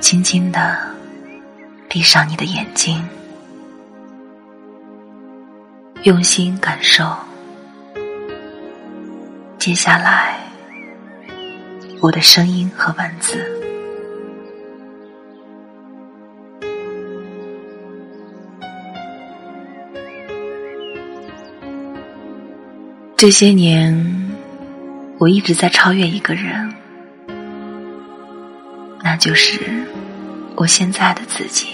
轻轻的闭上你的眼睛，用心感受。接下来，我的声音和文字。这些年，我一直在超越一个人，就是我现在的自己。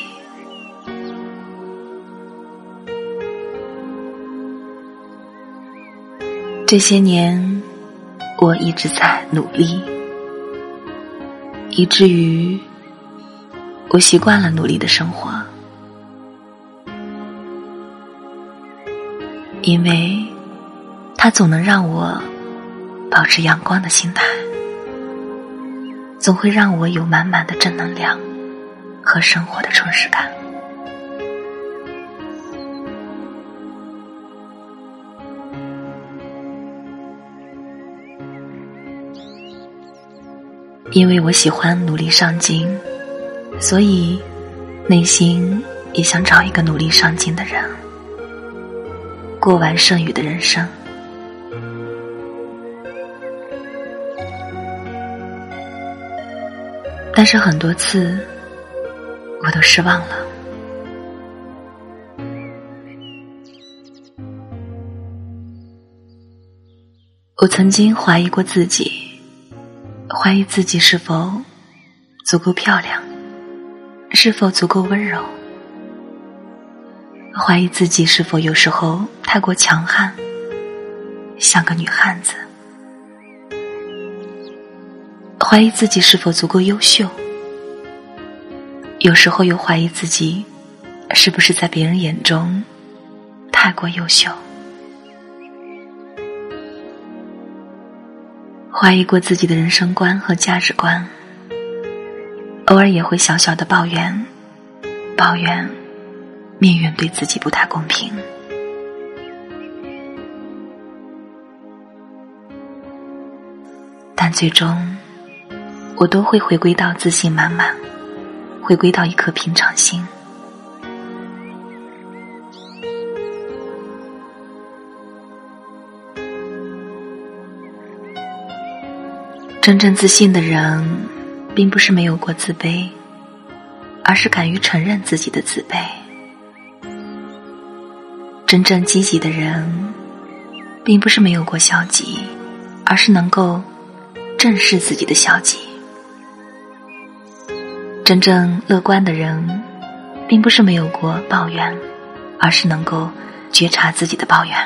这些年，我一直在努力，以至于我习惯了努力的生活，因为。它总能让我保持阳光的心态，总会让我有满满的正能量和生活的充实感。因为我喜欢努力上进，所以内心也想找一个努力上进的人，过完剩余的人生。但是很多次，我都失望了。我曾经怀疑过自己，怀疑自己是否足够漂亮，是否足够温柔，怀疑自己是否有时候太过强悍，像个女汉子。怀疑自己是否足够优秀，有时候又怀疑自己是不是在别人眼中太过优秀。怀疑过自己的人生观和价值观，偶尔也会小小的抱怨，抱怨命运对自己不太公平，但最终。我都会回归到自信满满，回归到一颗平常心。真正自信的人，并不是没有过自卑，而是敢于承认自己的自卑。真正积极的人，并不是没有过消极，而是能够正视自己的消极。真正乐观的人，并不是没有过抱怨，而是能够觉察自己的抱怨。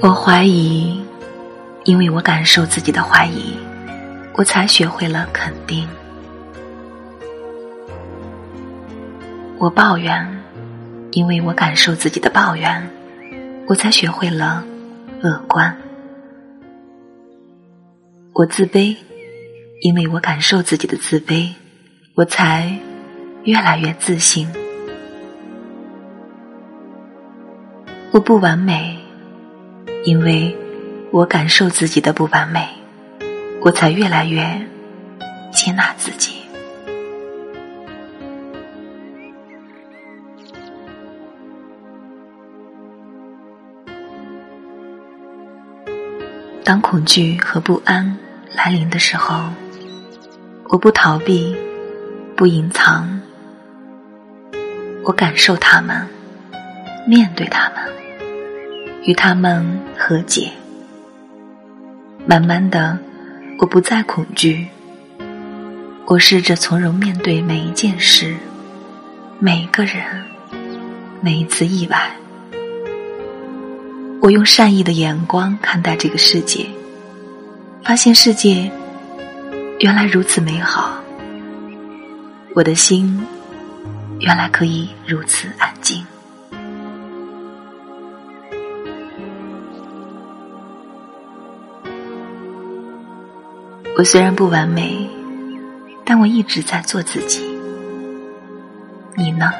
我怀疑，因为我感受自己的怀疑，我才学会了肯定。我抱怨，因为我感受自己的抱怨，我才学会了乐观。我自卑，因为我感受自己的自卑，我才越来越自信。我不完美，因为我感受自己的不完美，我才越来越接纳自己。当恐惧和不安来临的时候，我不逃避，不隐藏，我感受他们，面对他们，与他们和解。慢慢的，我不再恐惧，我试着从容面对每一件事，每一个人，每一次意外。我用善意的眼光看待这个世界，发现世界原来如此美好。我的心原来可以如此安静。我虽然不完美，但我一直在做自己。你呢？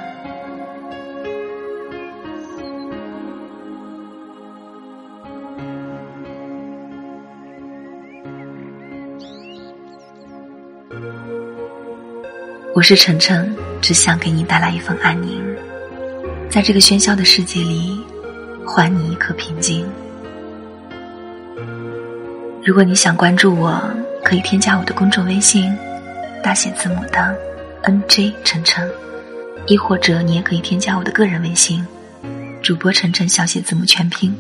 我是晨晨，只想给你带来一份安宁，在这个喧嚣的世界里，还你一颗平静。如果你想关注我，可以添加我的公众微信，大写字母的 N J 晨晨，亦或者你也可以添加我的个人微信，主播晨晨小写字母全拼。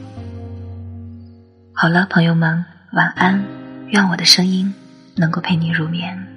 好了，朋友们，晚安，愿我的声音能够陪你入眠。